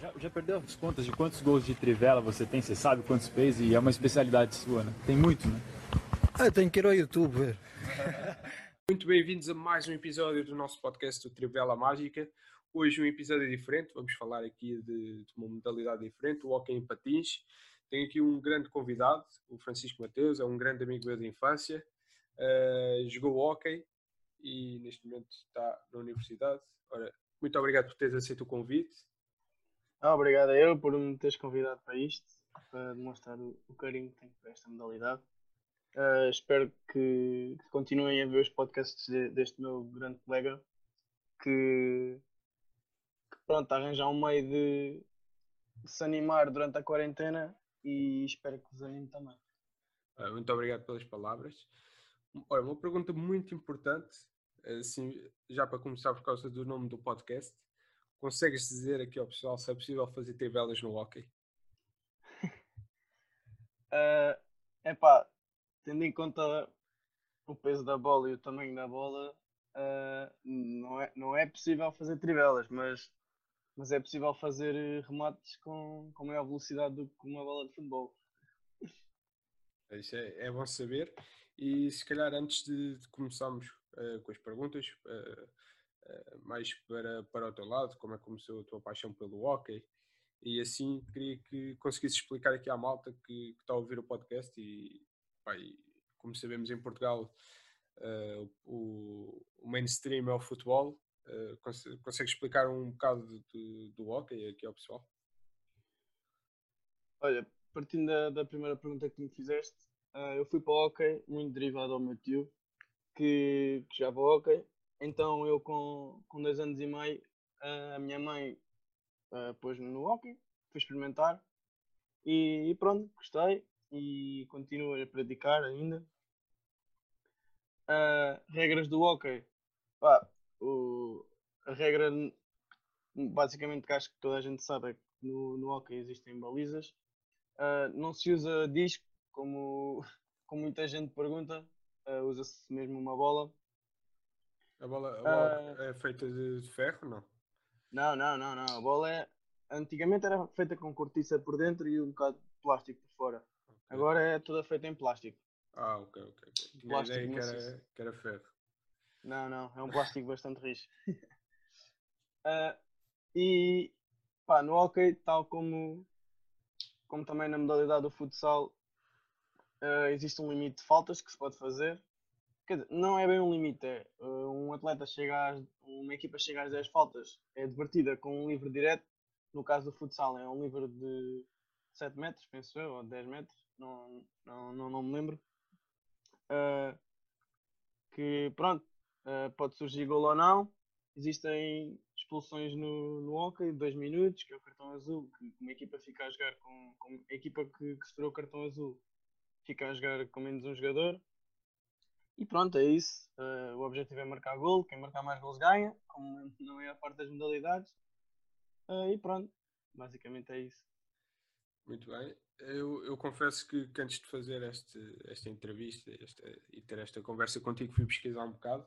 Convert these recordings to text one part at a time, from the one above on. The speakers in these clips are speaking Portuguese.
Já, já, perdeu as contas de quantos gols de trivela você tem? Você sabe quantos fez? E é uma especialidade sua, né? Tem muito, né? Ah, tenho que ir ao YouTube ver. Muito bem-vindos a mais um episódio do nosso podcast do Trivela Mágica. Hoje um episódio diferente, vamos falar aqui de, de uma modalidade diferente, o hockey em patins. Tenho aqui um grande convidado, o Francisco Mateus, é um grande amigo meu de infância. Uh, jogou hockey e neste momento está na universidade. Ora, muito obrigado por teres aceito o convite. Ah, obrigado a eu por me teres convidado para isto, para demonstrar o, carinho que tenho para esta modalidade. Uh, espero que, que, continuem a ver os podcasts de, deste meu grande colega que, que pronto, arranjar um meio de, se animar durante a quarentena e espero que vos anime também. Uh, muito obrigado pelas palavras. Olha, uma pergunta muito importante, assim, já para começar por causa do nome do podcast. Consegues dizer aqui ao pessoal se é possível fazer trivelas no hockey? uh, epá, tendo em conta o peso da bola e o tamanho da bola, uh, não, é, não é possível fazer trivelas, mas, mas é possível fazer remates com, com maior velocidade do que uma bola de futebol. Isso é, é bom saber. E se calhar antes de, de começarmos uh, com as perguntas, uh, mais para, para o teu lado, como é que começou a tua paixão pelo hockey, e assim queria que conseguisse explicar aqui à malta que, que está a ouvir o podcast e, pá, e como sabemos em Portugal o, o, mainstream é o futebol, consegue, consegue explicar um bocado do, do hockey aqui ao pessoal? Olha, partindo da, da primeira pergunta que me fizeste, Uh, eu fui para o hockey, muito derivado ao meu tio, que, que já para o hockey. Então eu com, com dois anos e meio, a minha mãe uh, pôs-me no hockey, fui experimentar e, e, pronto, gostei e continuo a praticar ainda. Uh, regras do hockey, o, a regra basicamente que acho que toda a gente sabe é que no, no hockey existem balizas. Uh, não se usa disco como, como muita gente pergunta, uh, usa-se mesmo uma bola. A bola, a bola uh, é feita de, ferro, não? Não, não, não, não. A bola é. Antigamente era feita com cortiça por dentro e um bocado de plástico por fora. Okay. Agora é toda feita em plástico. Ah, ok, ok. Plástico ideia que era, que era ferro. Não, não, é um plástico bastante rijo. uh, e pá, no hockey, tal como, como também na modalidade do futsal, uh, existe um limite de faltas que se pode fazer. Quer dizer, não é bem um limite, é uh, um atleta chega às, uma equipa chega às 10 faltas, é divertida com um livre direto. No caso do futsal, é um livre de 7 metros, penso eu, ou 10 metros, não, não, não, não me lembro. Uh, que pronto, uh, pode surgir gol ou não. Existem expulsões no, no hockey de 2 minutos, que é o cartão azul, que uma equipa fica a jogar com, com a equipa que, que sofreu o cartão azul fica a jogar com menos um jogador. E pronto, é isso. Uh, o objetivo é marcar gol. Quem marcar mais gols ganha, como não é a parte das modalidades. Uh, e pronto, basicamente é isso. Muito bem. Eu, eu confesso que, que, antes de fazer este, esta entrevista e ter esta conversa contigo, fui pesquisar um bocado,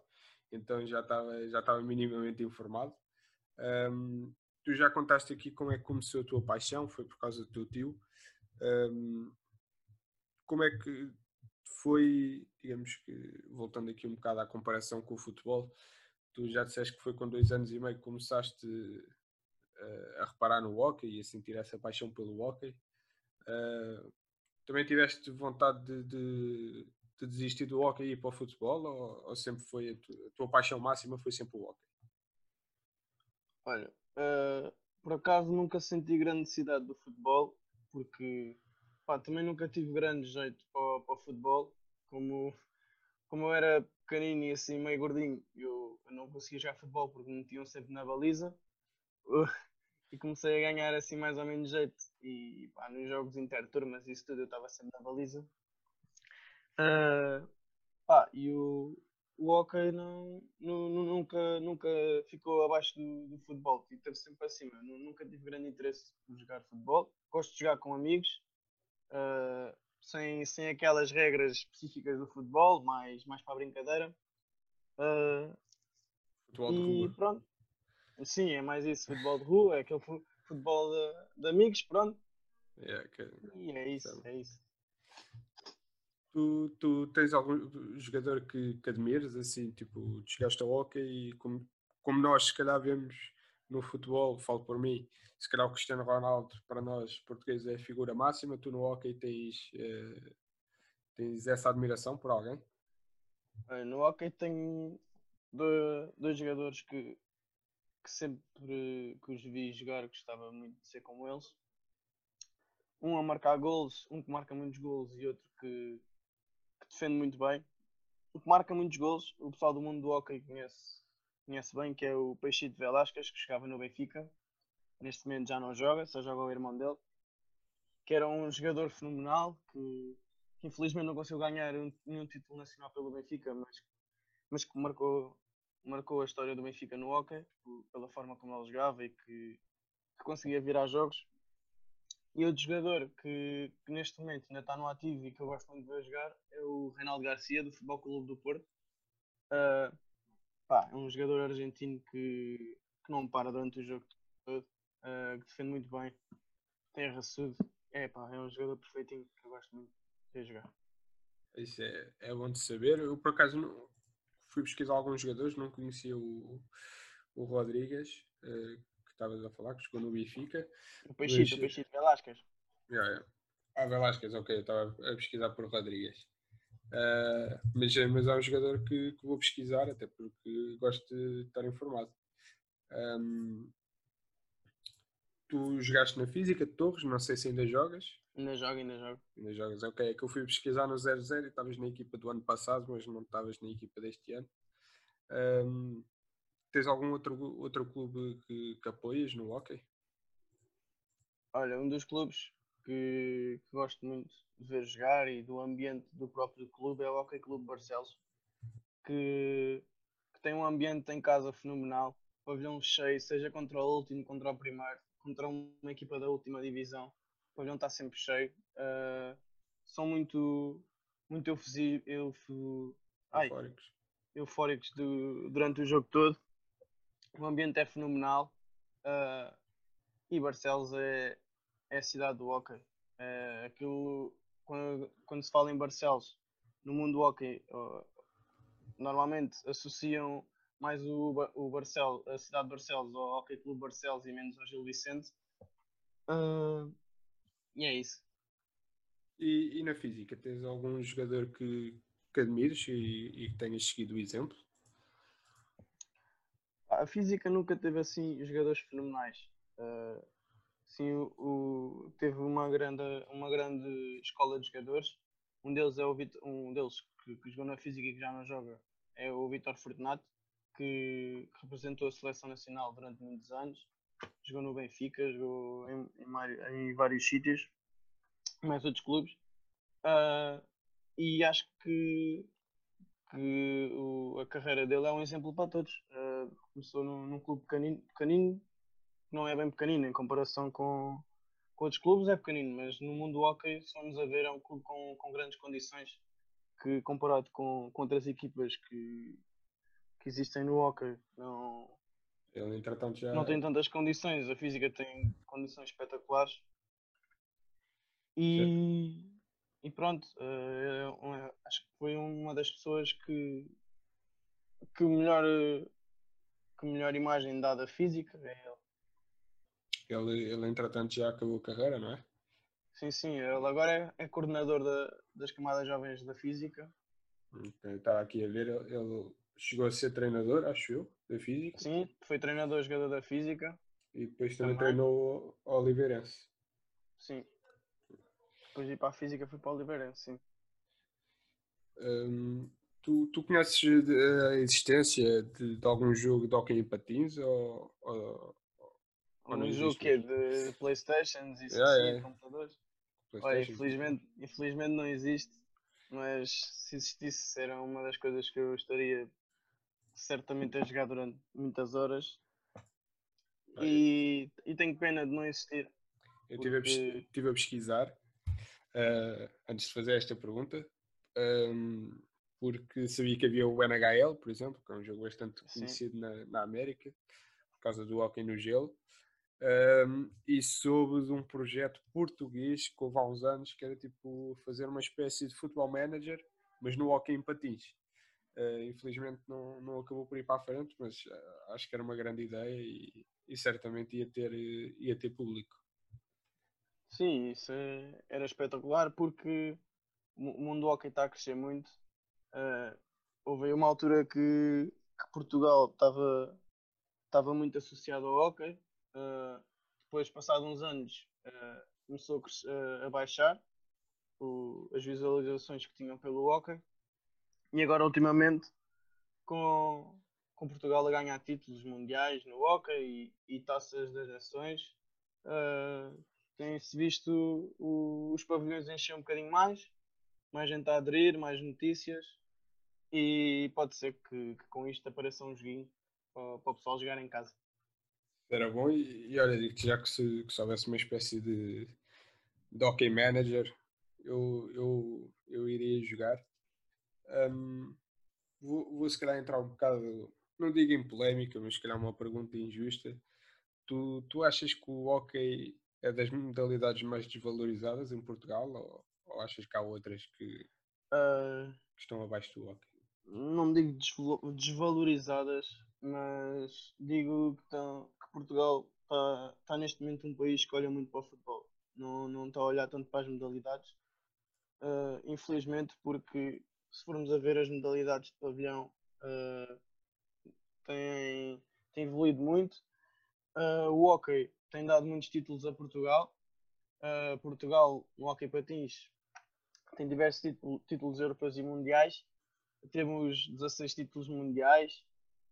então já estava já estava minimamente informado. Um, tu já contaste aqui como é que começou a tua paixão, foi por causa do teu tio. Um, como é que foi, digamos que, voltando aqui um bocado à comparação com o futebol, tu já disseste que foi com dois anos e meio que começaste uh, a reparar no hockey e a sentir essa paixão pelo hockey. Uh, também tiveste vontade de, de, de, desistir do hockey e ir para o futebol ou, ou sempre foi a, tu, a, tua paixão máxima foi sempre o hockey? Olha, uh, por acaso nunca senti grande necessidade do futebol porque Pá, também nunca tive grande jeito para, para o futebol. Como, como eu era pequenino e assim meio gordinho, eu, eu não conseguia jogar futebol porque me metiam sempre na baliza. e comecei a ganhar assim mais ou menos jeito. E pá, nos jogos interturmas isso tudo eu estava sempre na baliza. Uh, pá, e o, o hockey não, nunca, nunca ficou abaixo do, do futebol, e esteve sempre acima. Nunca tive grande interesse por jogar futebol. Gosto de jogar com amigos, uh, sem, sem aquelas regras específicas do futebol, mais, mais para a brincadeira. Uh, futebol de rua. Pronto. Sim, é mais isso, futebol de rua, é aquele futebol de, de amigos, pronto. É, que- E é isso, é isso. tu, tu tens algum jogador que, que admires, assim, tipo, chegaste ao hockey e como, como nós se calhar vemos no futebol, falo por mim, se calhar o Cristiano Ronaldo para nós portugueses é a figura máxima, tu no hockey tens, eh, tens essa admiração por alguém? No hockey tenho dois, dois jogadores que, que sempre que os vi jogar gostava muito de ser como eles. Um a marcar gols, um que marca muitos gols e outro que, que defende muito bem. O que marca muitos gols, o pessoal do mundo do hockey conhece, conhece bem, que é o Peixito Velasquez, que jogava no Benfica. Neste momento já não joga, só joga o irmão dele. Que era um jogador fenomenal, que, que infelizmente não conseguiu ganhar um- nenhum título nacional pelo Benfica, mas, mas que marcou, marcou a história do Benfica no hockey, pela forma como ele jogava e que, que conseguia virar jogos. E outro jogador que, que neste momento ainda está no ativo e que eu gosto muito de ver jogar é o Reinaldo Garcia, do Futebol Clube do Porto. Ah, pá, é um jogador argentino que, que não para durante o jogo todo, ah, que defende muito bem, tem raçudo. É, pá, é um jogador perfeitinho que eu gosto muito de jogar. Isso é, é bom de saber. Eu, por acaso, não- fui pesquisar alguns jogadores, não conhecia o, o Rodrigues, eh, que estavas a falar, que jogou no Benfica. O Peixito, Mas, o Peixito Velasquez. Yeah, yeah. Ah, Velasquez, ok, eu estava a pesquisar por Rodrigues. Ah, mas, é- mas é um jogador que, que vou pesquisar, até porque gosto de estar informado. Ahm, tu jogaste na física de Torres, não sei se ainda jogas. Ainda joga, ainda joga. Ainda jogas, ok. É que eu fui pesquisar no 00 e estavas na equipa do ano passado, mas não estavas na equipa deste ano. Ahm, tens algum outro, outro clube que, que apoias no hockey? Olha, um dos clubes que, que gosto muito de ver jogar e do ambiente do próprio clube é o Hockey Clube Barcelos, que, que tem um ambiente em casa fenomenal, pavilhão cheio, seja contra o último, contra o primeiro, contra uma equipa da última divisão, o pavilhão está sempre cheio. Ah, são muito, muito eufosi- eufo- ai, Eufóricos? eufóricos do- durante o jogo todo. O ambiente é fenomenal. ah, e Barcelos é, é a cidade do hockey. É aquilo, quando, quando se fala em Barcelos, no mundo do hockey, ah, normalmente associam mais o, o Barcelos, a cidade de Barcelos ao Hockey Clube Barcelos e menos ao Gil Vicente. Ah, e é isso. E, e na física, tens algum jogador que, que admires e, e que tenhas seguido o exemplo? A física nunca teve assim jogadores fenomenais. Uh, sim, o, o- teve uma grande, uma grande escola de jogadores. Um deles é o Vit- um deles que, que jogou na física e que já não joga é o Vitor Fortunato, que, que representou a seleção nacional durante muitos anos. Jogou no Benfica, jogou em, em, em vários sítios, mais outros clubes. Uh, e acho que que o- a carreira dele é um exemplo para todos. Uh, começou num, num clube pequenino, pequenino, não é bem pequenino em comparação com, com outros clubes, é pequenino, mas no mundo do hockey, se formos a ver, é um clube com, com grandes condições que comparado com, com outras equipas que, que existem no hockey, não, Ele, entretanto, já. não tem tantas condições. A física tem condições espetaculares. E, e pronto, é- acho que foi uma das pessoas que, que melhor eh, que melhor imagem dá da física é ele. Ele, entretanto, já acabou a carreira, não é? Sim, sim, ele agora é, é coordenador da- das camadas jovens da física. Eu Estava aqui a ver, ele, ele chegou a ser treinador, acho eu, da física. Sim, foi treinador jogador da física. E depois também Também. treinou o Oliveirense. Sim. Depois de ir para a física fui para o Oliveirense, sim. Hum, tu, tu conheces de- a existência de, de algum jogo de hockey em patins? Ou, ou, Um jogo que é de Playstations e Yeah, yeah. computadores. Olha, infelizmente, infelizmente não existe, mas se existisse era uma das coisas que eu estaria certamente a jogar durante muitas horas. Olha. E, e tenho pena de não existir. Eu estive a, porque- estive a pesquisar eh, antes de fazer esta pergunta, ehm, porque sabia que havia o NHL, por exemplo, que é um jogo bastante conhecido na, na América, por causa do hockey no gelo. Um, e soube de um projeto português que houve há uns anos que era tipo fazer uma espécie de futebol manager, mas no hockey em patins. Uh, infelizmente não, não acabou por ir para a frente, mas uh, acho que era uma grande ideia e, e certamente ia ter, ia ter público. Sim, isso é, era espetacular porque o mundo do hockey está a crescer muito. Uh, houve uma altura que, que Portugal estava, estava muito associado ao hockey. Uh, depois, passados uns anos, uh, começou a, crescer, a baixar o, as visualizações que tinham pelo hockey. E agora, ultimamente, com, com Portugal a ganhar títulos mundiais no hockey e, e taças das nações, uh, tem-se visto o, os pavilhões encher um bocadinho mais, mais gente a aderir, mais notícias e pode ser que, que com isto apareça um joguinho para, para, o pessoal jogar em casa. Era bom e, e olha, já que se, que se houvesse uma espécie de, de hockey manager, eu, eu, eu iria jogar. Um, vou, vou se calhar entrar um bocado, não digo em polémica, mas se calhar uma pergunta injusta. Tu, tu achas que o hockey é das modalidades mais desvalorizadas em Portugal ou, ou achas que há outras que, uh, que estão abaixo do hockey? Não digo desvalorizadas, mas digo que, que Portugal está tá neste momento um país que olha muito para o futebol. Não, não está a olhar tanto para as modalidades. Uh, infelizmente, porque se formos a ver as modalidades de pavilhão, uh, têm, têm evoluído muito. Uh, o hockey tem dado muitos títulos a Portugal. Uh, Portugal, no hockey patins, tem diversos títulos europeus e mundiais. Temos 16 títulos mundiais,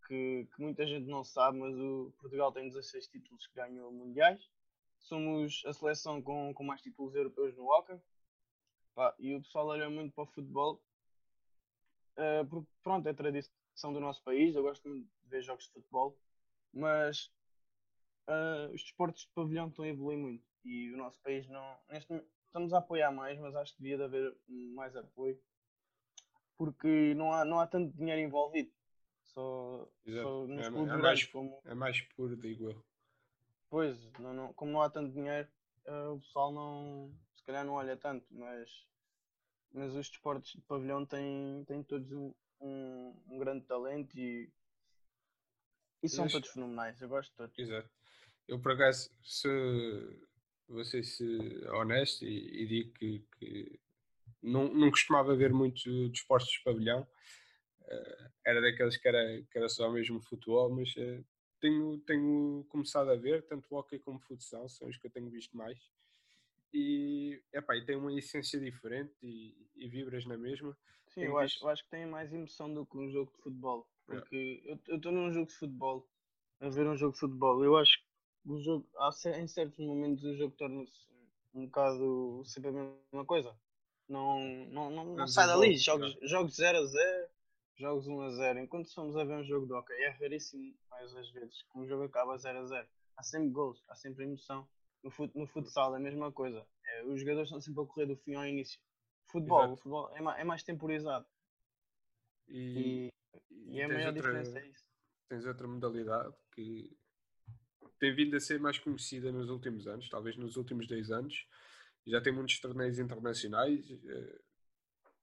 que, que, muita gente não sabe, mas o Portugal tem 16 títulos que ganhou mundiais. Somos a seleção com, com mais títulos europeus no hockey. Pá, e o pessoal olha muito para o futebol. Uh, pronto, é tradição do nosso país. Eu gosto muito de ver jogos de futebol. Mas uh, os desportos de pavilhão estão a evoluir muito e o nosso país não. Neste, estamos a apoiar mais, mas acho que devia de haver mais apoio porque não há, não há tanto dinheiro envolvido. Só, só nos é, clubes é mais, como... é mais puro, digo eu. Pois, não, não, como não há tanto dinheiro, uh, o pessoal não se calhar não olha tanto, mas, mas os desportos de pavilhão têm, têm todos um, um, um grande talento e, e são todos fenomenais, eu gosto de todos. Exato. Eu, por acaso, se vou ser -se honesto e, e digo que, que, não, não costumava ver muito desportos de pavilhão. Uh, era daqueles que era, que era só mesmo futebol, mas uh, tenho, tenho começado a ver, tanto hockey como futsal, são os que eu tenho visto mais. E, epá, e tem uma essência diferente e, e vibras na mesma. Sim, eu acho, eu acho que tem mais emoção do que um jogo de futebol. Porque é. eu estou num jogo de futebol, a ver um jogo de futebol, eu acho o jogo, há, em certos momentos o jogo torna-se um bocado sempre a mesma coisa. Não, não, não, não sai dali. Jogos, jogos 0 a 0, jogos 1 a 0. Enquanto estamos a ver um jogo de hockey, é raríssimo, mais às vezes, que um jogo acaba 0 a 0. Há sempre gols, há sempre emoção. No, fut, no futsal é a mesma coisa. É, os jogadores estão sempre a correr do fim ao início. Futebol, o futebol é, mais, é mais temporizado. E, e, e, a maior outra, diferença é isso. Tens outra modalidade que tem vindo a ser mais conhecida nos últimos anos, talvez nos últimos 10 anos. Já tem muitos torneios internacionais eh,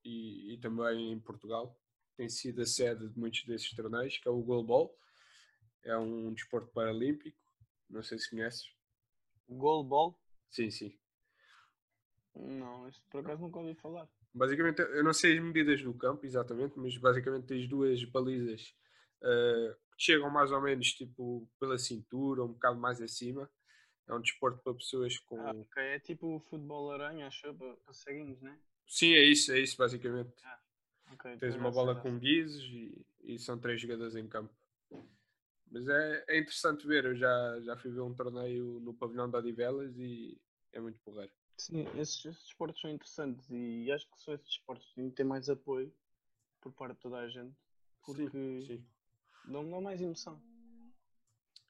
e, e, também em Portugal. Tem sido a sede de muitos desses torneios, que é o Goalball. É um desporto paralímpico. Não sei se conheces. Goalball? Sim, sim. Não, isso por acaso nunca ouvi falar. Basicamente, eu não sei as medidas do campo exatamente, mas basicamente tens duas balizas uh, chegam mais ou menos tipo pela cintura, um bocado mais acima. É um desporto para pessoas com. Ah, ok, é tipo o futebol aranha, acho, para, para ceguinhos, né? Sim, é isso, é isso basicamente. Ah, okay, Tens uma bola com guizos e, e, são três jogadores em campo. Mas é, é interessante ver, eu já, já fui ver um torneio no pavilhão da Odivelas e é muito porreiro. Sim, esses, esses desportos são interessantes e acho que são esses desportos que têm que ter mais apoio por parte de toda a gente. Porque sim, sim Dão-me mais emoção.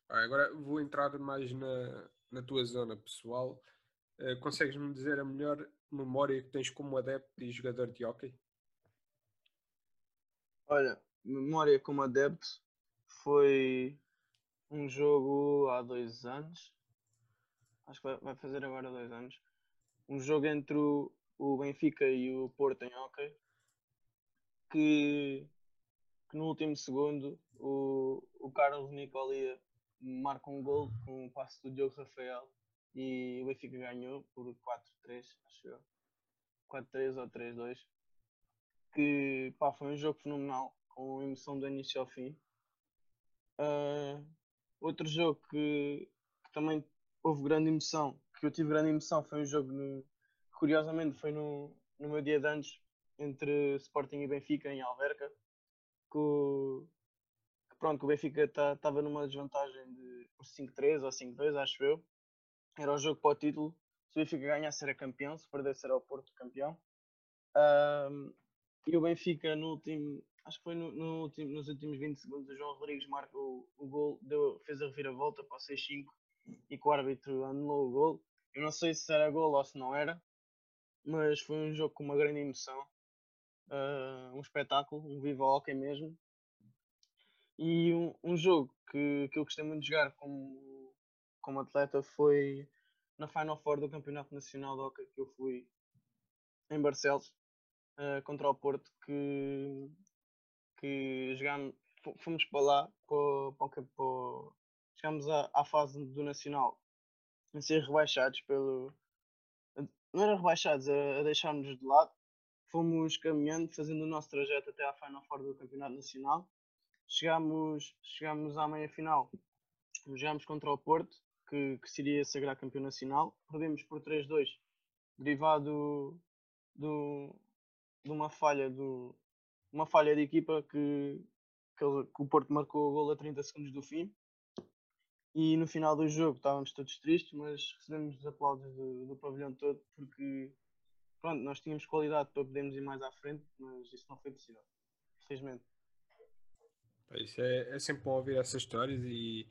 Ah, agora vou entrar mais na, na tua zona pessoal. Uh, Consegues-me dizer a melhor memória que tens como adepto e jogador de hockey? Olha, memória como adepto foi um jogo há dois anos acho que vai, fazer agora dois anos, um jogo entre o, o Benfica e o Porto em hockey, que, que no último segundo o, o Carlos Nicolia marca um gol com um passo do Diogo Rafael e o Benfica ganhou por 4-3, acho eu. 4-3 ou 3-2. Que pá, foi um jogo fenomenal, com emoção do início ao fim. Uh, outro jogo que, que, também houve grande emoção, que eu tive grande emoção, foi um jogo no, curiosamente foi no, no meu dia de anos entre Sporting e Benfica em Alverca que, o, que pronto, o Benfica estava tá, numa desvantagem de 5-3 ou 5-2 acho eu. Era o jogo para o título. Se o Benfica ganhasse era campeão. Se perdesse era o Porto campeão. Um, e o Benfica no último acho que foi no, no último, nos últimos 20 segundos o João Rodrigues marca o, o gol deu, fez a reviravolta para o 6-5 e que o árbitro anulou o gol eu não sei se era gol ou se não era mas foi um jogo com uma grande emoção, uh, um espetáculo, um viva hockey mesmo. E um, um, jogo que, que eu gostei muito de jogar como, como atleta foi na Final Four do Campeonato Nacional de Hockey que eu fui em Barcelos uh, contra o Porto que, que jogámos, fomos para lá para, para, para, chegámos à, à fase do Nacional a ser rebaixados pelo, não era rebaixados, a, deixar-nos de lado. Fomos caminhando, fazendo o nosso trajeto até à Final Four do Campeonato Nacional. Chegámos, chegámos à meia final, jogámos contra o Porto, que, que seria sagrar campeão nacional. Perdemos por 3-2, derivado do, de uma falha do, uma falha de equipa que, que, que, o Porto marcou o gol a 30 segundos do fim e no final do jogo estávamos todos tristes, mas recebemos os aplausos do, do pavilhão todo porque pronto, nós tínhamos qualidade para podermos ir mais à frente, mas isso não foi possível, infelizmente. Isso é, é sempre bom ouvir essas histórias e,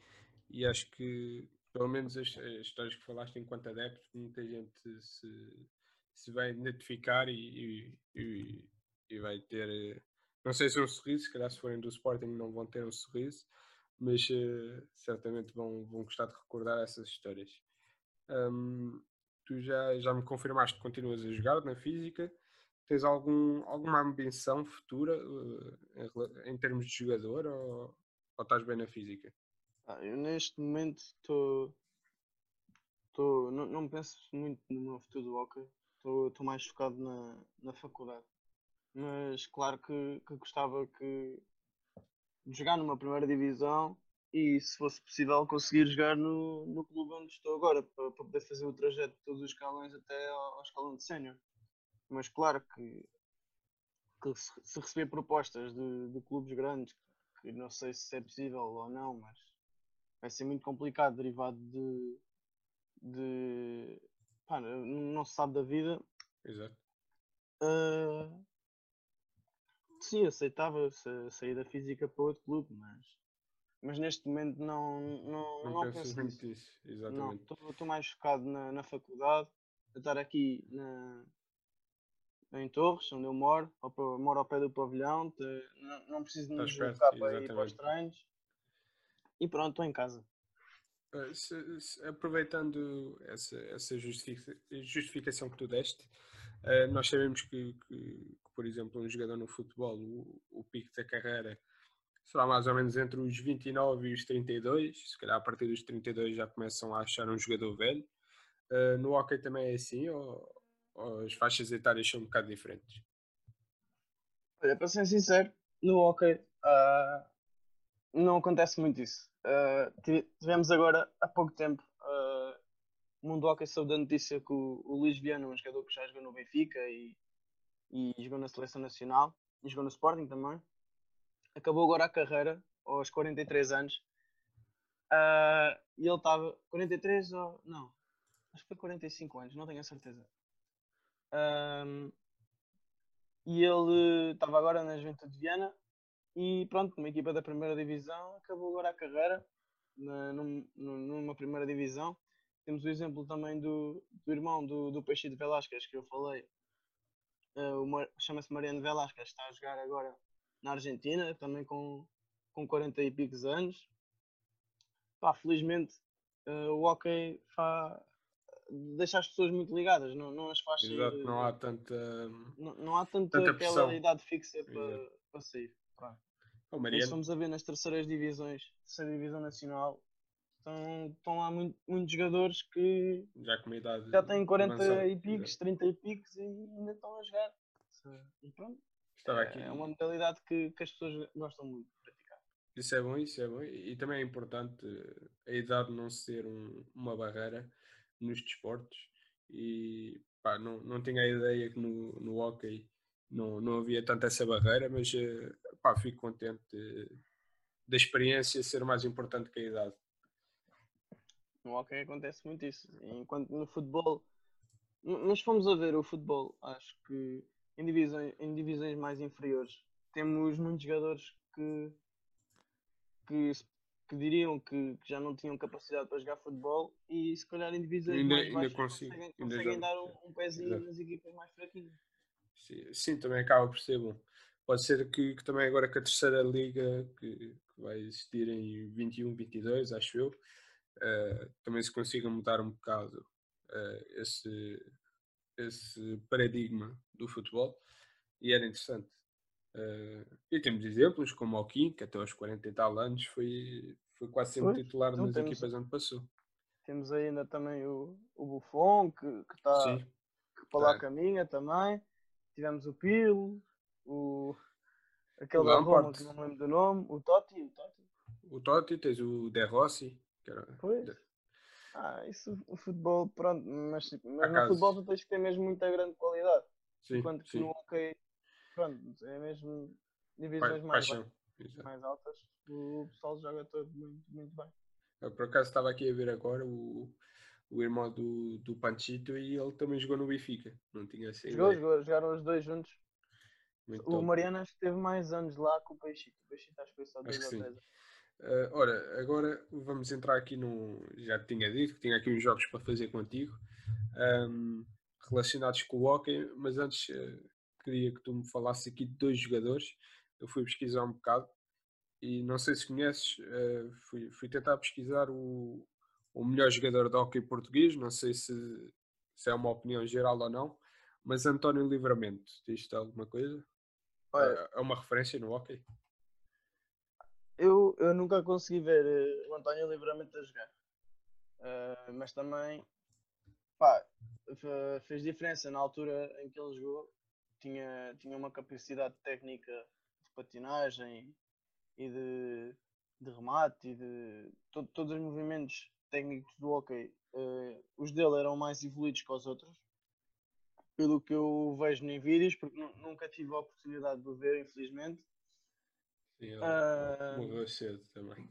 e acho que pelo menos as, as, histórias que falaste enquanto adepto, muita gente se, se vai identificar e, e, e, vai ter, não sei se um sorriso, se calhar se forem do Sporting não vão ter um sorriso, mas uh, certamente vão, vão gostar de recordar essas histórias. Um, tu já, já me confirmaste que continuas a jogar na física. Tens algum, alguma ambição futura uh, em, em, termos de jogador ou, ou estás bem na física? Ah, eu neste momento estou. Não, não penso muito no meu futuro do hockey, estou mais focado na, na faculdade. Mas claro que, que gostava que, jogar numa primeira divisão e, se fosse possível, conseguir jogar no, no clube onde estou agora, para, para poder fazer o trajeto de todos os escalões até ao, ao escalão de sénior. Mas claro que, que se, se, receber propostas de, de clubes grandes, que não sei se é possível ou não, mas vai ser muito complicado, derivado de. de pá, não se sabe da vida. Exato. Uh, sim, aceitava sair da física para outro clube, mas, mas neste momento não, não, não, não penso nisso. Isso, exatamente. Estou mais focado na, na faculdade, a estar aqui na, em Torres, onde eu moro, ao, moro ao pé do pavilhão, te, não, não preciso de me deslocar para ir para os treinos. E pronto, estou em casa. Eh, se, se, aproveitando essa, essa justificação que tu deste, uh, nós sabemos que, que, por exemplo, um jogador no futebol, o, o pico da carreira será mais ou menos entre os 29 e os 32, se calhar a partir dos 32 já começam a achar um jogador velho. Uh, no hockey também é assim ou, ou, as faixas etárias são um bocado diferentes? Olha, para ser sincero, no hockey uh, não acontece muito isso. Uh, tivemos agora há pouco tempo uh, o Mundo Hockey soube da notícia que o, o Luís Viana, um jogador que já jogou no Benfica e e jogou na seleção nacional e jogou no Sporting também. Acabou agora a carreira aos 43 anos. Uh, e ele estava 43 ou não, acho que foi 45 anos, não tenho a certeza. Um, e ele estava agora na Juventude de Viana e pronto, uma equipa da primeira divisão, acabou agora a carreira na, numa primeira divisão. Temos o exemplo também do, do irmão do, do Peixe de Velasquez que eu falei, uh, chama-se Mariano Velasquez, está a jogar agora na Argentina, também com, com 40 e picos anos. Pá, felizmente uh, o hockey fa, deixa as pessoas muito ligadas, não, não as faz sair, Exato, não há tanta. não, não há tanto tanta aquela pressão. idade fixa para, para sair. Pronto. Oh, Mariano, a ver nas terceiras divisões, terceira divisão nacional, estão, estão lá muito- muitos jogadores que já com idade. já têm 40 avançada. e picos, 30 e picos e ainda estão a jogar. E pronto, Estava aqui. é uma modalidade que, que as pessoas gostam muito de praticar. Isso é bom, isso é bom. E também é importante eh, a idade não ser um- uma barreira nos desportos. E pá, não, não tinha a ideia que no, no hockey não, não havia tanto essa barreira, mas eh, pá, fico contente de- da experiência ser mais importante que a idade. No hockey acontece muito isso. Enquanto no futebol, nós fomos a ver o futebol, acho que em divisões, em divisões mais inferiores, temos muitos jogadores que, que, que diriam que, que já não tinham capacidade para jogar futebol e se calhar em divisões Ainda- mais ainda baixas consigo, conseguem, ainda conseguem dar um, um pezinho Exato. nas equipas mais fraquinhas. Sim, também acaba por ser bom. Pode ser que, que também agora que a terceira liga que, que vai existir em 21, 22, acho eu, eh, também se consiga mudar um bocado eh, esse, esse paradigma do futebol e era interessante. Eh, e temos exemplos como o Kim, que até aos 40 e tal anos foi, foi quase sempre Pois, titular então nas temos- equipas onde passou. Temos ainda também o, o Buffon, que está Sim, que para lá tá. caminha também. Tivemos o Pilo, o aquele O da Roma que não me lembro do nome, o Totti, o Totti. o Totti, tens o De Rossi, que era, Pois. Ah, isso o futebol, pronto, mas, mas no futebol tu tens que ter mesmo muita grande qualidade. sim, enquanto que sim, no hockey, pronto, é mesmo pa- divisões mais, baixas, Exato. mais altas, o pessoal joga todo muito, muito bem. Eu, por acaso estava aqui a ver agora o, o irmão do, do Panchito e ele também jogou no Benfica. Não tinha essa Jogou, jogou, jogaram os dois juntos. Muito O top. Mariano acho que teve mais anos lá que o Peixito. O Peixito acho que foi só dois ou três. Ah, ora, agora vamos entrar aqui no. Já te tinha dito que tinha aqui uns jogos para fazer contigo ahm, relacionados com o hockey, mas antes eh, queria que tu me falasses aqui de dois jogadores. Eu fui pesquisar um bocado e não sei se conheces, eh, fui, fui tentar pesquisar o, o melhor jogador de hockey português, não sei se, se é uma opinião geral ou não, mas António Livramento, diz-te alguma coisa? Olha, É- é uma referência no hockey? Eu, eu nunca consegui ver eh, o António Livramento a jogar. Eh, mas também pá, fe- fez diferença na altura em que ele jogou. Tinha, tinha uma capacidade técnica de patinagem e de, de remate e de to- todos os movimentos técnicos do hockey. eh, os dele eram mais evoluídos que os outros. Pelo que eu vejo em vídeos, porque nu- nunca tive a oportunidade de o ver, infelizmente. Sim, ele Ah, morreu cedo também.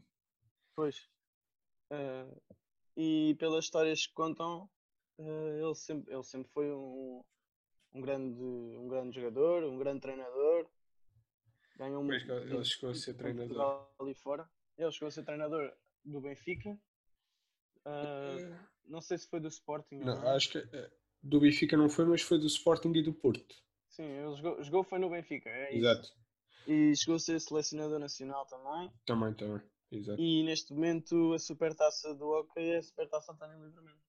Pois. Eh, e pelas histórias que contam, eh, ele, sempre, ele sempre foi um, um, grande, um grande jogador, um grande treinador. Ganhou que ele- chegou a ser treinador. Ali fora. Ele chegou a ser treinador do Benfica. Eh, não sei se foi do Sporting Não, não. acho que eh, do Benfica não foi, mas foi do Sporting e do Porto. Sim, ele jogou, jogou foi no Benfica, é isso. Exato. E chegou a ser selecionador nacional também. Também, também. Exato. E neste momento a supertaça do hockey é a supertaça António Livramento.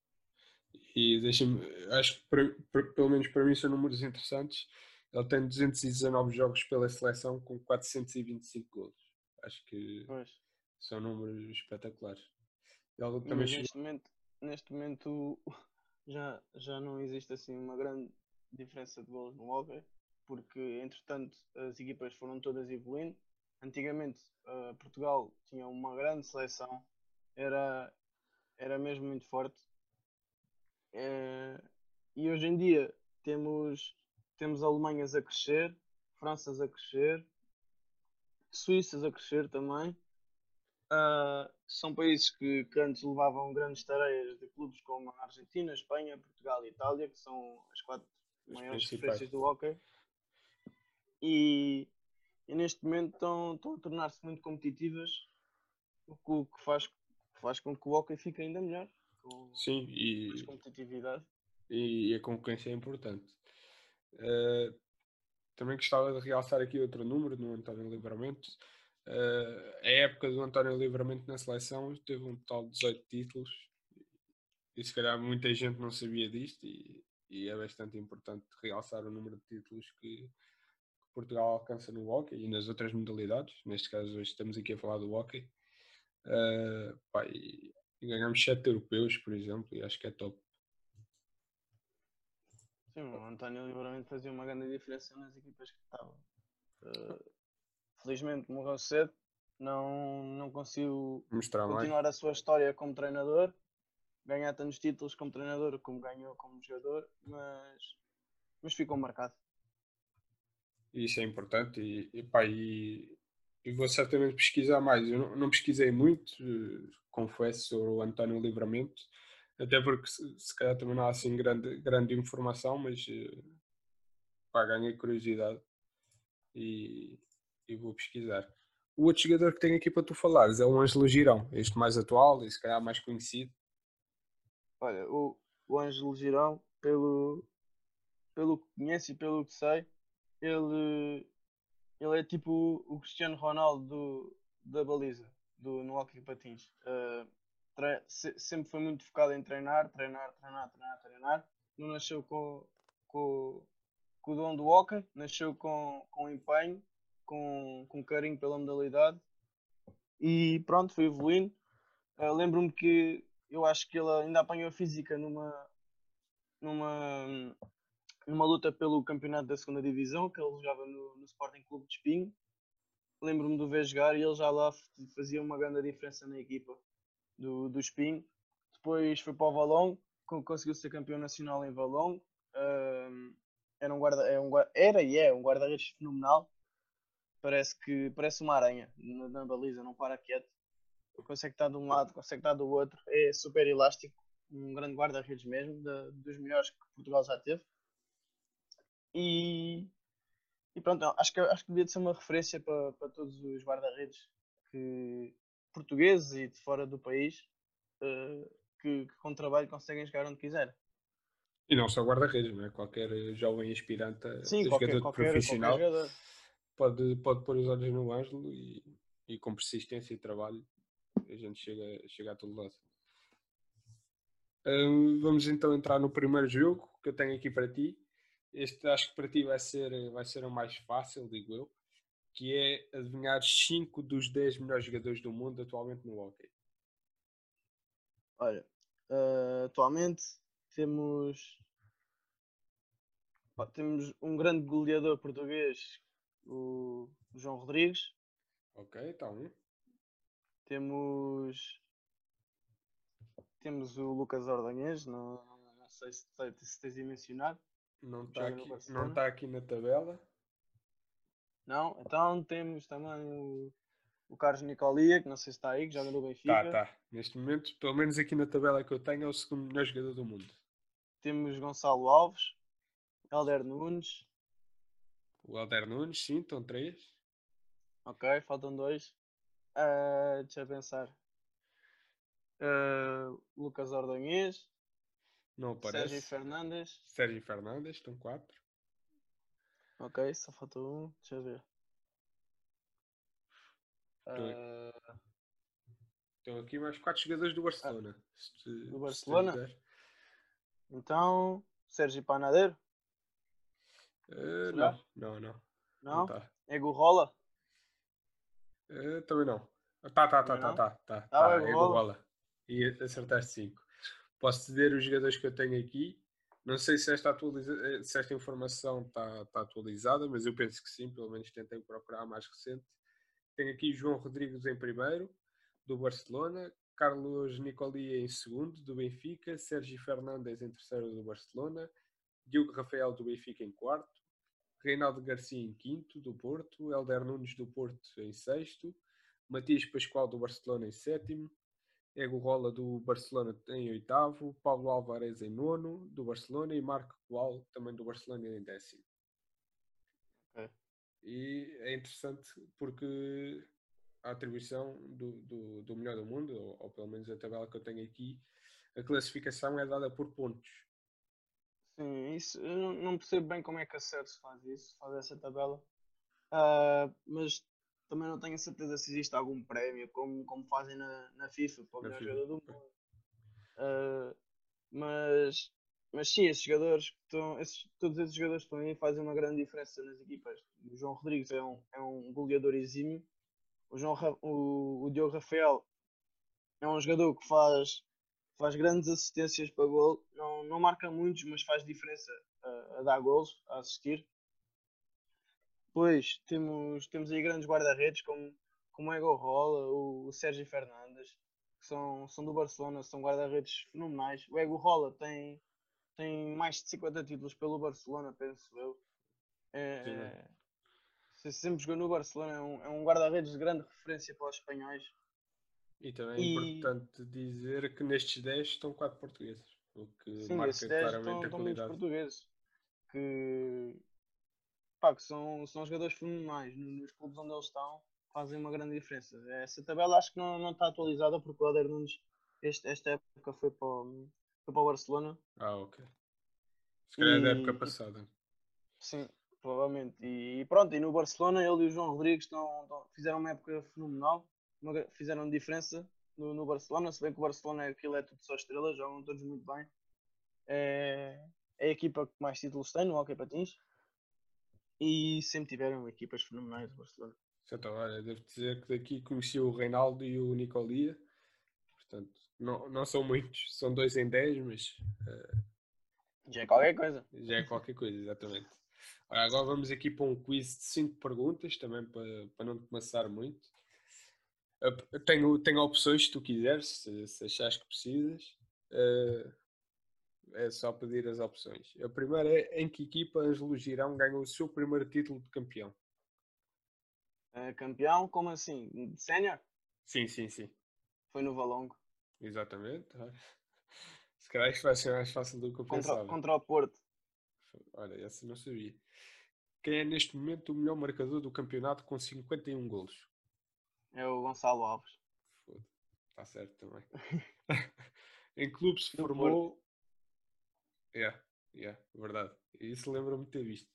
E deixa-me, acho que para- para- pelo menos para mim são números interessantes. Ele tem 219 jogos pela seleção com 425 golos. Acho que Pois. são números espetaculares. Ele também Mas chegou. neste momento, neste momento já, já não existe assim uma grande diferença de golos no hockey, porque entretanto as equipas foram todas evoluindo. Antigamente eh, Portugal tinha uma grande seleção, era, era mesmo muito forte. Eh, e hoje em dia temos, temos Alemanhas a crescer, Franças a crescer, Suíças a crescer também. Ah, são países que, que antes levavam grandes tareias de clubes como a Argentina, Espanha, Portugal e Itália, que são as quatro Os maiores referências do hockey. E, e neste momento estão, estão a tornar-se muito competitivas, o que, que faz, faz com que o hockey fique ainda melhor, com Sim, mais e, competitividade. e a concorrência é importante. Eh, também gostava de realçar aqui outro número no António Livramento. Eh, a época do António Livramento na seleção teve um total de 18 títulos e se calhar muita gente não sabia disto e, e é bastante importante realçar o número de títulos que, Portugal alcança no hockey e nas outras modalidades. Neste caso, hoje estamos aqui a falar do hockey. Uh, pá, e ganhamos sete europeus, por exemplo, e acho que é top. Sim, o António Livramento fazia uma grande diferença nas equipas que estavam. Uh, felizmente morreu cedo, não, não conseguiu Mostrar mais. continuar a sua história como treinador, ganhar tantos títulos como treinador como ganhou como jogador, mas, mas ficou marcado. Isso é importante e, e, pá, e, e vou certamente pesquisar mais. Eu não, não pesquisei muito, eh, confesso, sobre o António Livramento, até porque se, se calhar também não há assim grande, grande informação, mas eh, pá, ganhei curiosidade e, e vou pesquisar. O outro jogador que tenho aqui para tu falares é o Ângelo Girão, este mais atual e se calhar mais conhecido. Olha, o, o Ângelo Girão, pelo, pelo que conheço e pelo que sei, ele, ele é tipo o Cristiano Ronaldo do, da baliza, do, no hockey patins. Uh, tre- se- sempre foi muito focado em treinar, treinar, treinar, treinar, treinar. Não nasceu com, com, com o dom do hockey, nasceu com, com empenho, com, com carinho pela modalidade e pronto, foi evoluindo. Uh, Lembro-me que eu acho que ele ainda apanhou a física numa, numa, numa luta pelo campeonato da segunda divisão, que ele jogava no, no Sporting Clube de Espinho. Lembro-me de o ver jogar e ele já lá fazia uma grande diferença na equipa do, do Espinho. Depois foi para o Valongo, con- conseguiu ser campeão nacional em Valongo. Ahm, era, um guarda, é um, era e é um guarda-redes fenomenal. Parece que parece uma aranha na, na baliza, não para quieto. Consegue estar de um lado, consegue estar do outro. É super elástico. Um grande guarda-redes mesmo, da- dos melhores que Portugal já teve. E, e pronto, acho que, acho que devia de ser uma referência para, para todos os guarda-redes que, portugueses e de fora do país eh, que, que com trabalho conseguem jogar onde quiserem. E não só guarda-redes, não é? Qualquer jovem aspirante a Sim, qualquer, jogador qualquer, profissional qualquer jogador. Pode, pode pôr os olhos no Ângelo e, e com persistência e trabalho a gente chega, chega a todo lado. Hum, vamos então entrar no primeiro jogo que eu tenho aqui para ti. Este acho que para ti vai ser, vai ser o mais fácil, digo eu, que é adivinhar 5 dos 10 melhores jogadores do mundo atualmente no hockey. Olha, eh, atualmente temos, temos um grande goleador português, o João Rodrigues. Ok, está um. Temos, temos o Lucas Ordanhês, não, não sei se, se tens de mencionar. Não está aqui, não está aqui na tabela. Não? Então temos também o, o Carlos Nicolia, que não sei se está aí, que joga no Benfica. Tá, tá. Neste momento, pelo menos aqui na tabela que eu tenho, é o segundo melhor jogador do mundo. Temos Gonçalo Alves, Helder Nunes, O Helder Nunes, sim, estão três. ok, faltam dois. Ah, deixa eu pensar. Ah, Lucas Ordanhês, Não aparece. Sérgio Fernandes, Sérgio Fernandes, estão quatro. ok, só faltou um, deixa eu ver. Ah, Estão aqui mais quatro jogadores do Barcelona. Ah, Barcelona? ajudar. então, Sérgio Panadeiro? Eh, Será? não, não, não. Não? tá. É Gurrola? Também não. Tá, tá, tá, tá, não? tá, tá, Ah, tá, é é bola. E acertaste cinco. Posso dizer os jogadores que eu tenho aqui. Não sei se esta, atualiza... eh, se esta informação está tá atualizada, mas eu penso que sim, pelo menos tentei procurar a mais recente. Tenho aqui João Rodrigues em primeiro, do Barcelona, Carlos Nicolia em segundo, do Benfica, Sérgio Fernandes em terceiro, do Barcelona, Diogo Rafael, do Benfica em quarto, Reinaldo Garcia em quinto, do Porto, Helder Nunes, do Porto em sexto, Matias Pascoal, do Barcelona em sétimo, Ego Rola, do Barcelona em oitavo, Paulo Alvarez em nono, do Barcelona, e Marco Coal, também do Barcelona, em décimo. Ok. E é interessante porque a atribuição do, do, do melhor do mundo, ou, ou pelo menos a tabela que eu tenho aqui, a classificação é dada por pontos. Sim, isso, eu não- não percebo bem como é que a CERS faz isso, faz essa tabela. Ah, mas também não tenho a certeza se existe algum prémio, como, como fazem na, na FIFA, para o melhor jogador do mundo. Ah, Mas, mas sim, esses jogadores que estão, esses, todos esses jogadores que estão aí fazem uma grande diferença nas equipas. O João Rodrigues é um, é um goleador exímio. O, João, o, o Diogo Rafael é um jogador que faz, faz grandes assistências para gol. Não, não marca muitos, mas faz diferença a, a dar gols, a assistir. Depois temos, temos aí grandes guarda-redes como, como o Ego Rola, o, o Sérgio Fernandes, que são, são do Barcelona, são guarda-redes fenomenais. O Ego Rola tem, tem mais de 50 títulos pelo Barcelona, penso eu. É, Sim, é- se- sempre jogou no Barcelona, é um, é um guarda-redes de grande referência para os espanhóis. E também é E- importante dizer que nestes 10 estão 4 portugueses, o que Sim, marca esses 10 claramente estão, a qualidade. portugueses que, pá, que são, são jogadores fenomenais no- nos clubes onde eles estão, fazem uma grande diferença. Essa tabela acho que não, não está atualizada porque o Helder Nunes este, esta época foi para, o- foi para o Barcelona. Ah, ok. Se calhar é da E- época e- passada. Sim, provavelmente. E, e pronto, e no Barcelona ele e o João Rodrigues estão, estão- fizeram uma época fenomenal, uma fizeram diferença no, no Barcelona, se bem que o Barcelona é aquilo é tudo só estrelas, jogam todos muito bem. É, é a equipa que mais títulos tem no Hockey Patins e sempre tiveram equipas fenomenais o Barcelona. Então, olha, devo dizer que daqui conheci o Reinaldo e o Nicolia. Portanto, não, não são muitos, são dois em 10, mas Já é qualquer coisa. já é qualquer coisa, exatamente. Ora, agora vamos aqui para um quiz de 5 perguntas, também para, para não te maçar muito. Tenho, tenho opções se tu quiseres, se, se achares que precisas. Eh, é só pedir as opções. A primeira é em que equipa Ângelo Girão ganhou o seu primeiro título de campeão? É, campeão, como assim? Sénior? Sim, sim, sim. Foi no Valongo. Exatamente. Se calhar isto vai ser mais fácil do que eu Contra, pensava. contra o Porto. Olha, essa não sabia. Quem é neste momento o melhor marcador do campeonato com 51 golos? É o Gonçalo Alves. Foda. Está certo também. em clube se formou. Yeah, yeah, verdade. Isso lembro-me de ter visto.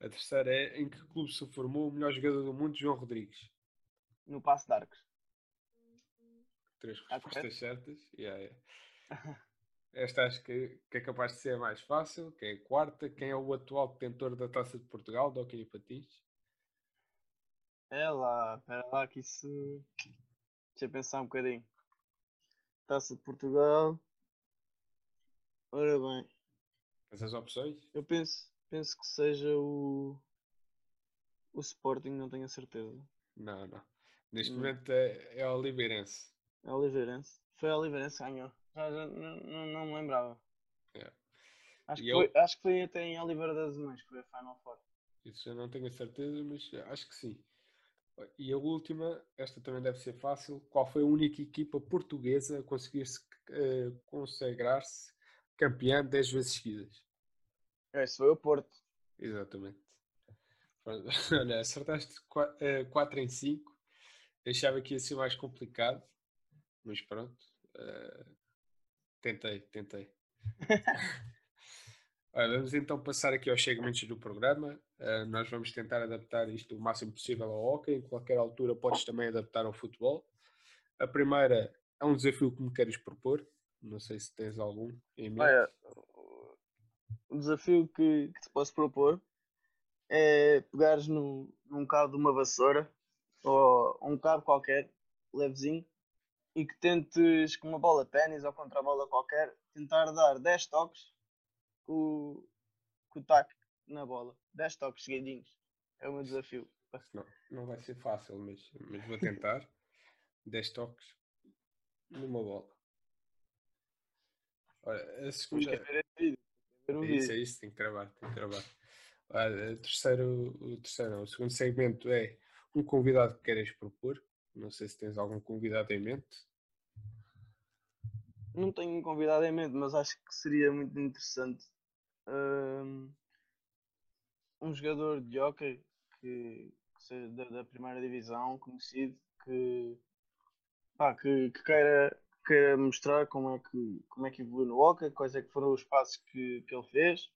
A terceira é em que clube se formou o melhor jogador do mundo, João Rodrigues? No Passo de Arcos. Três Ah, respostas certas. Yeah, yeah. Esta acho que, que é capaz de ser a mais fácil, que é a quarta. Quem é o atual detentor da Taça de Portugal, do Hockey Patins? É lá, espera lá que isso. Deixa eu pensar um bocadinho. Taça de Portugal. Ora bem, Essas opções? eu penso, penso que seja o. O Sporting, não tenho a certeza. Não, não. Neste Hum. momento é, é o Oliveirense. É o Oliveirense. Foi o Oliveirense que ganhou. Já, já não, não, não me lembrava. Yeah. Acho, E que eu- foi, acho que foi até em Oliveira das Mães que foi a Final Four. Isso eu não tenho a certeza, mas acho que sim. E a última, esta também deve ser fácil. Qual foi a única equipa portuguesa a conseguir-se eh, consagrar-se campeã 10 vezes seguidas? Esse foi o Porto. Exatamente. Olha, acertaste 4 em 5. Achava que ia ser mais complicado, mas pronto. eh, tentei, tentei. Olha, vamos então passar aqui aos segmentos do programa. Eh, nós vamos tentar adaptar isto o máximo possível ao hockey. Em qualquer altura podes também adaptar ao futebol. A primeira é um desafio que me queres propor. Não sei se tens algum em mente. Olha, o desafio que, que te posso propor é pegares num, num cabo de uma vassoura ou um cabo qualquer, levezinho, e que tentes com uma bola de ténis ou contra a bola qualquer, tentar dar 10 toques com, o- com o taco na bola. 10 toques seguidinhos. É o meu desafio. Não, não vai ser fácil, mas, mas vou tentar. 10 toques numa bola. Olha, a segunda. É isso, é isso, tem que trabalhar, tem que o terceiro, o terceiro, não, o segundo segmento é um convidado que queres propor. Não sei se tens algum convidado em mente. Não tenho um convidado em mente, mas acho que seria muito interessante hum, um jogador de hockey que, que seja da, da primeira divisão, conhecido, que, pá, que, que queira, queira mostrar como é que, como é que evoluiu no hockey, quais é que foram os passos que, que ele fez,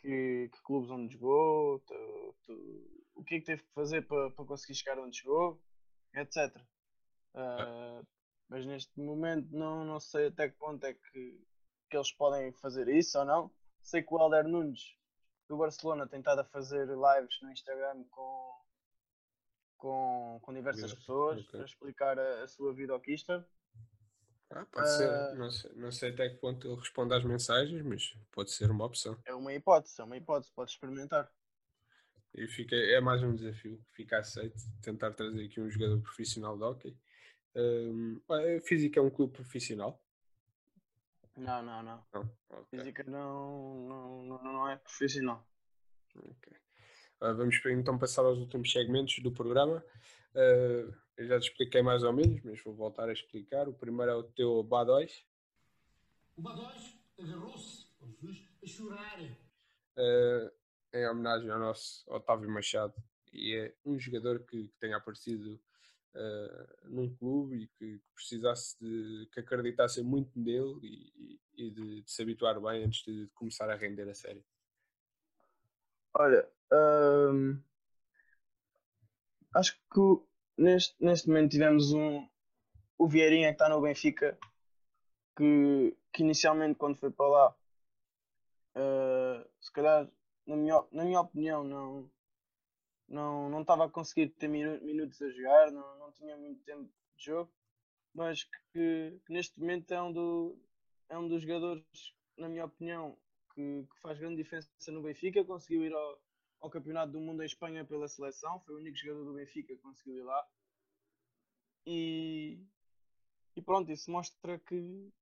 que, que clubes onde jogou, tu- tu- o que é que teve que fazer para, para conseguir chegar onde chegou, etc. Ah, mas neste momento não, não sei até que ponto é que, que eles podem fazer isso ou não. Sei que o Helder Nunes do Barcelona tem estado a fazer lives no Instagram com, com, com diversas pessoas ok. a explicar a, a sua vida ao Kister. Ah, pode Ah. ser. Não sei, não sei até que ponto ele responde às mensagens, mas pode ser uma opção. É uma hipótese, é uma hipótese, pode experimentar. E fica, é mais um desafio, fica aceito, tentar trazer aqui um jogador profissional de hockey. Hum, a Física é um clube profissional? Não, não, não. Não? Ok, Física não, não, não, não é profissional. ok. Ah, vamos então passar aos últimos segmentos do programa. Ah, eu já te expliquei mais ou menos, mas vou voltar a explicar. O primeiro é o teu Badóis. O Badóis agarrou-se a chorar. eh, em homenagem ao nosso Otávio Machado e é um jogador que, que tenha aparecido eh, num clube e que, que precisasse de que acreditassem muito nele e, e- de, de se habituar bem antes de começar a render a sério. Olha, acho que neste, neste momento tivemos um. O Vieirinha que está no Benfica, que, que inicialmente quando foi para lá, uh, se calhar, na minha, na minha opinião, não não não estava a conseguir ter minu- minutos a jogar, não, não tinha muito tempo de jogo, mas que, que neste momento é um, do, é um dos jogadores, na minha opinião, que, que faz grande diferença no Benfica, conseguiu ir ao, ao Campeonato do Mundo em Espanha pela seleção, foi o único jogador do Benfica que conseguiu ir lá. E, e pronto, isso mostra que,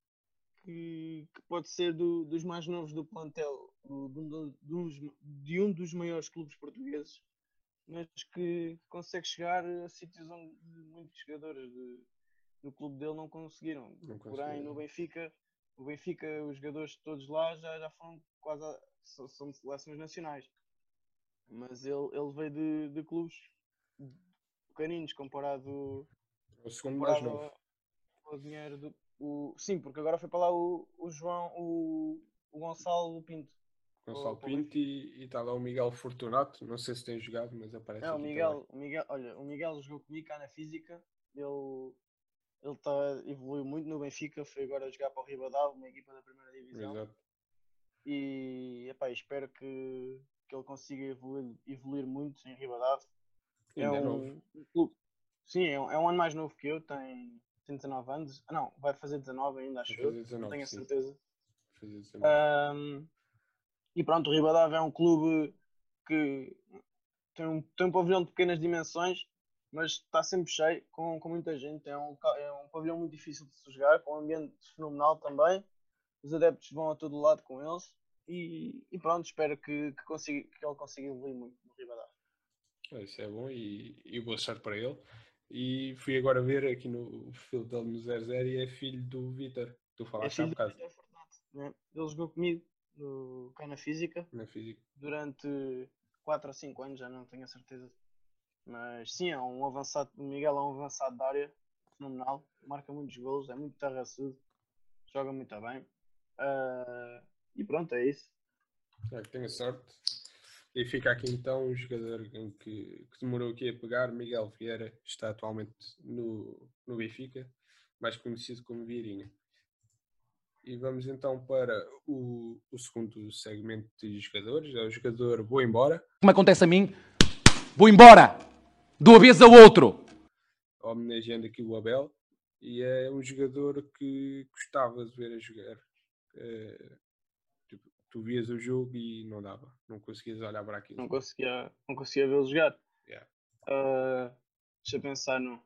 que, que pode ser do- dos mais novos do plantel, do- do- dos- de um dos maiores clubes portugueses, mas que consegue chegar a sítios onde muitos jogadores de- do clube dele não conseguiram. Não Porém, no Benfica, o Benfica, os jogadores todos lá já, já foram quase a- são, são de seleções nacionais. Mas ele, ele veio de, de clubes pequeninos comparado, O segundo mais comparado novo. ao, ao dinheiro do. O, sim, porque agora foi para lá o, o João, o, o Gonçalo Pinto. Gonçalo o Pinto e, e está lá o Miguel Fortunato. Não sei se tem jogado, mas aparece É, o aqui Miguel, o Miguel, olha, o Miguel jogou comigo cá na física. Ele ele tá, evoluiu muito no Benfica, foi agora jogar para o Ribadavia, uma equipa da primeira divisão. Exato. E epá, espero que, que ele consiga evoluir, evoluir muito em Ribadavia. É é um, novo. um clube. Sim, é um, é um ano mais novo que eu, tem, tem 19 anos. Ah, não, vai fazer 19 ainda, acho eu. fazer 19, não tenho a certeza. Fazer 19. Ahm, e pronto, o Ribadavia é um clube que tem um, tem um pavilhão de pequenas dimensões, mas está sempre cheio, com, com muita gente. É um, é um pavilhão muito difícil de se jogar, com um ambiente fenomenal também. Os adeptos vão a todo lado com eles. E, e pronto, espero que, que, consiga, que ele consiga evoluir muito no Ribadavia. Ah, Isso é bom e, e boa sorte para ele. E fui agora ver aqui no perfil dele no 00 e é filho do Vitor. Tu É falaste há filho do bocado? Ele jogou comigo no, cá na Física. na física. durante 4 ou 5 anos, já não tenho a certeza. Mas sim, é um avançado. O Miguel é um avançado da área, fenomenal, marca muitos gols, é muito tarraçudo, joga muito bem. Ah, e pronto, é isso. É, que tenha sorte. E fica aqui então um jogador que, que demorou aqui a pegar, Miguel Vieira, está atualmente no, no Benfica, mais conhecido como Vieirinha. E vamos então para o, o segundo segmento de jogadores, é o jogador Vou Embora, como acontece a mim, vou embora, de uma vez ao outro. homenageando aqui o Abel, e é um jogador que gostava de ver a jogar. Eh, tipo, tu vias o jogo e não dava, não conseguias olhar para aquilo. Não conseguia, não conseguia vê-lo jogar. Yeah. Ah, deixa eu pensar no.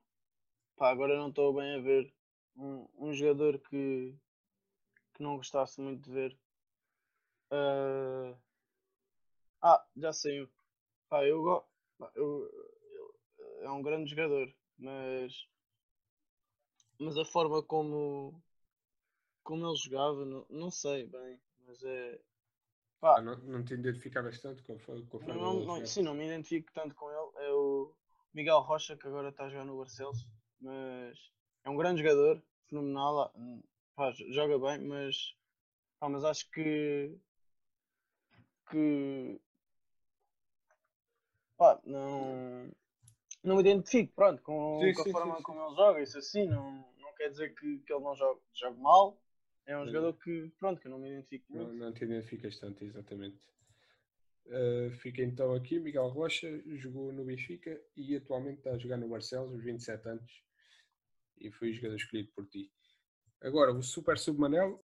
Pá, agora não estou bem a ver um, um jogador que, que não gostasse muito de ver. Ah, ah, já sei um. Pá, eu gosto. É um grande jogador, mas. Mas a forma como. Como ele jogava, não, não sei bem. Mas é. Pá, Ah, não, não te identificavas tanto com com a forma não, não, sim, não me identifico tanto com ele. É o Miguel Rocha, que agora está a jogar no Barcelos. Mas é um grande jogador, fenomenal. Pá, joga bem, mas, pá, mas acho que. que. pá, não. não me identifico, pronto, com, Sim, com a sim, forma sim, como ele joga. Isso assim, não, não quer dizer que, que ele não joga, joga mal, É um Eh, jogador que, pronto, que eu não me identifico Não, muito. não te identificas tanto, exatamente. Uh, fica então aqui, Miguel Rocha jogou no Benfica e atualmente está a jogar no Barcelos, aos 27 anos, e foi o jogador escolhido por ti. Agora, o Super Submanel,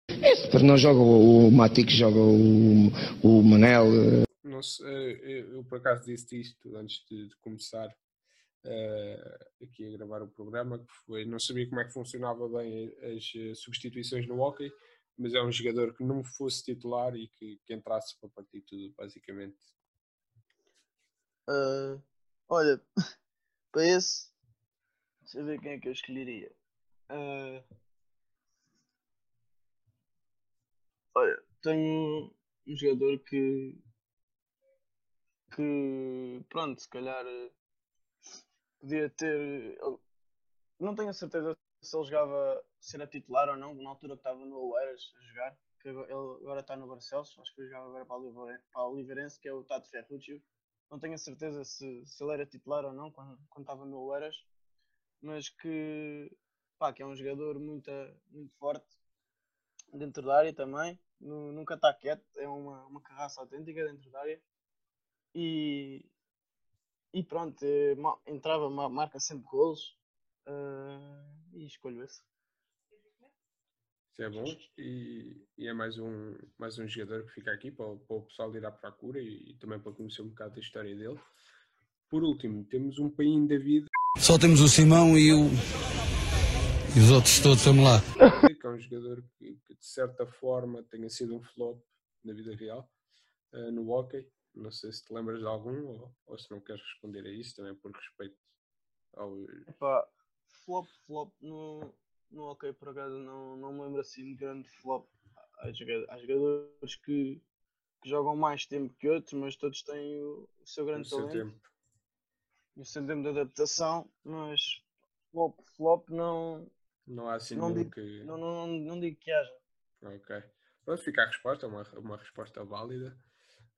Para não joga o, o Matic, joga o, o Manel. eh, não sei, eu, eu por acaso disse isto antes de, de começar uh, aqui a gravar o programa, que foi, não sabia como é que funcionava bem as eh, substituições no hockey, mas é um jogador que não fosse titular e que, que entrasse para partir tudo, basicamente. Ah, olha, para esse, deixa eu ver quem é que eu escolheria. Ah, olha, tenho um jogador que, que pronto, se calhar eh, podia ter. Não tenho a certeza se ele jogava, se era titular ou não, na altura que estava no Oeiras a jogar, que ele agora está no Barcelos, acho que ele joga agora para o Oliveirense, para o Oliveirense, que é o Tato Ferruccio. Não tenho a certeza se, se ele era titular ou não quando, quando estava no Oeiras, mas que, pá, que é um jogador muito, muito forte dentro da área também, nu- nunca está quieto, é uma, uma carraça autêntica dentro da área e, e pronto, eh, ma- entrava, ma- marca sempre golos eh, e escolho esse. Isso é bom e, e é mais um, mais um jogador que fica aqui para, o- para o pessoal ir à procura e, também para conhecer um bocado da história dele. Por último, temos um Paim David, Só temos o Simão e o. E os outros todos, vamos lá. é um jogador que, que, de certa forma tenha sido um flop na vida real, eh, no hockey. Não sei se te lembras de algum ou, ou se não queres responder a isso, também por respeito ao. Epá, flop, flop no, no ok por acaso não, não me lembro assim de grande flop. Há, joga- há jogadores que, que jogam mais tempo que outros, mas todos têm o, o seu grande seu talento tempo. e o seu tempo de adaptação, mas flop, flop não, Não há assim Não digo- que. não, não, não digo que haja. Ok. Pronto, fica a resposta, uma, uma resposta válida.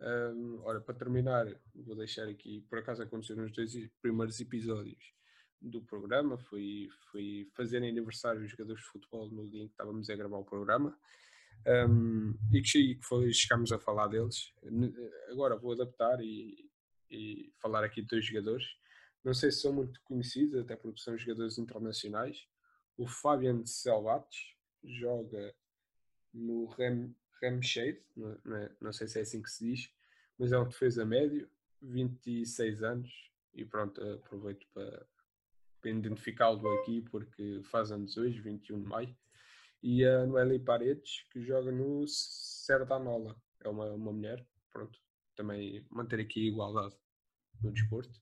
Ahm, ora, para terminar, vou deixar aqui, por acaso aconteceu nos dois primeiros episódios do programa, foi, foi fazer aniversário os jogadores de futebol no dia em que estávamos a gravar o programa. Ahm, e que, foi, chegámos a falar deles. Agora vou adaptar e, e falar aqui de dois jogadores. Não sei se são muito conhecidos, até porque são jogadores internacionais. O Fabian Selvates joga no Rem, Remscheid, não, não é- não sei se é assim que se diz, mas é um defesa médio, 26 anos, e pronto, aproveito para, para identificá-lo aqui porque faz anos hoje, 21 de maio, e a Noeli Paredes, que joga no Serdanola, é uma, uma mulher, pronto, também manter aqui a igualdade no desporto.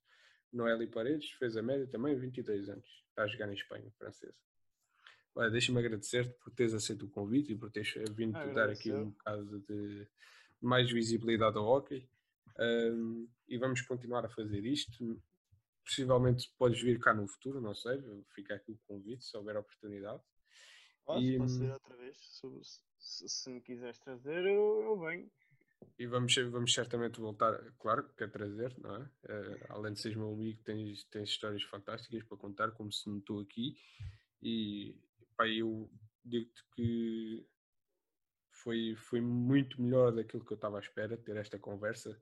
Noeli Paredes, defesa média também, 22 anos, está a jogar em Espanha, francesa. Olha, deixa-me agradecer-te por teres aceito o convite e por teres vindo dar aqui um bocado de mais visibilidade ao hockey. Ahm, e vamos continuar a fazer isto. Possivelmente podes vir cá no futuro, não sei. Fica aqui o convite, se houver oportunidade. Posso, E, posso ir hum, outra vez? Se, se, se me quiseres trazer, eu, eu venho. E vamos, vamos certamente voltar, claro, quer trazer, não é? Eh, além de seres meu amigo, tens, tens histórias fantásticas para contar, como se notou aqui. E pá, eu digo-te que foi, foi muito melhor daquilo que eu estava à espera, ter esta conversa.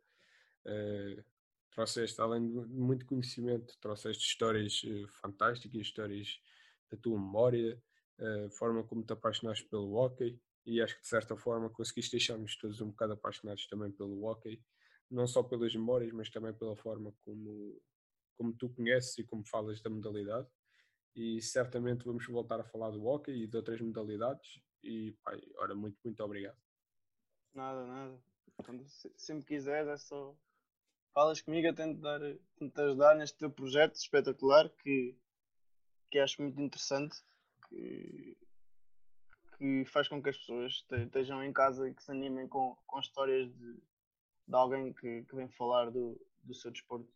Eh, trouxeste, além de muito conhecimento, trouxeste histórias eh, fantásticas, histórias da tua memória, a forma como te apaixonaste pelo hockey e acho que de certa forma conseguiste deixar-nos todos um bocado apaixonados também pelo hockey, não só pelas memórias, mas também pela forma como, como tu conheces e como falas da modalidade. E certamente vamos voltar a falar do hockey e de outras modalidades. E, pai, ora, muito, muito obrigado. Nada, nada. Quando, se, sempre quiseres, é só. Falas comigo, eu tento, dar, tento ajudar neste teu projeto espetacular que, que acho muito interessante. Que, que faz com que as pessoas este- estejam em casa e que se animem com, com histórias de, de alguém que, que vem falar do, do seu desporto.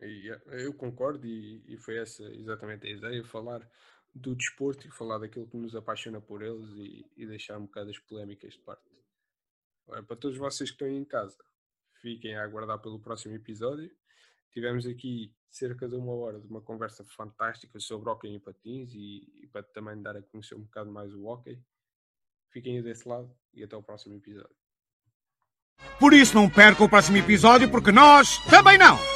E, eh, eu concordo e, e foi essa exatamente a ideia, falar do desporto e falar daquilo que nos apaixona por eles e, e deixar um bocado as polémicas de parte. Ora, para todos vocês que estão em casa, fiquem a aguardar pelo próximo episódio. tivemos aqui cerca de uma hora de uma conversa fantástica sobre hockey em patins e, e para também dar a conhecer um bocado mais o hockey. Fiquem desse lado e até o próximo episódio. Por isso não perca o próximo episódio, porque nós também não!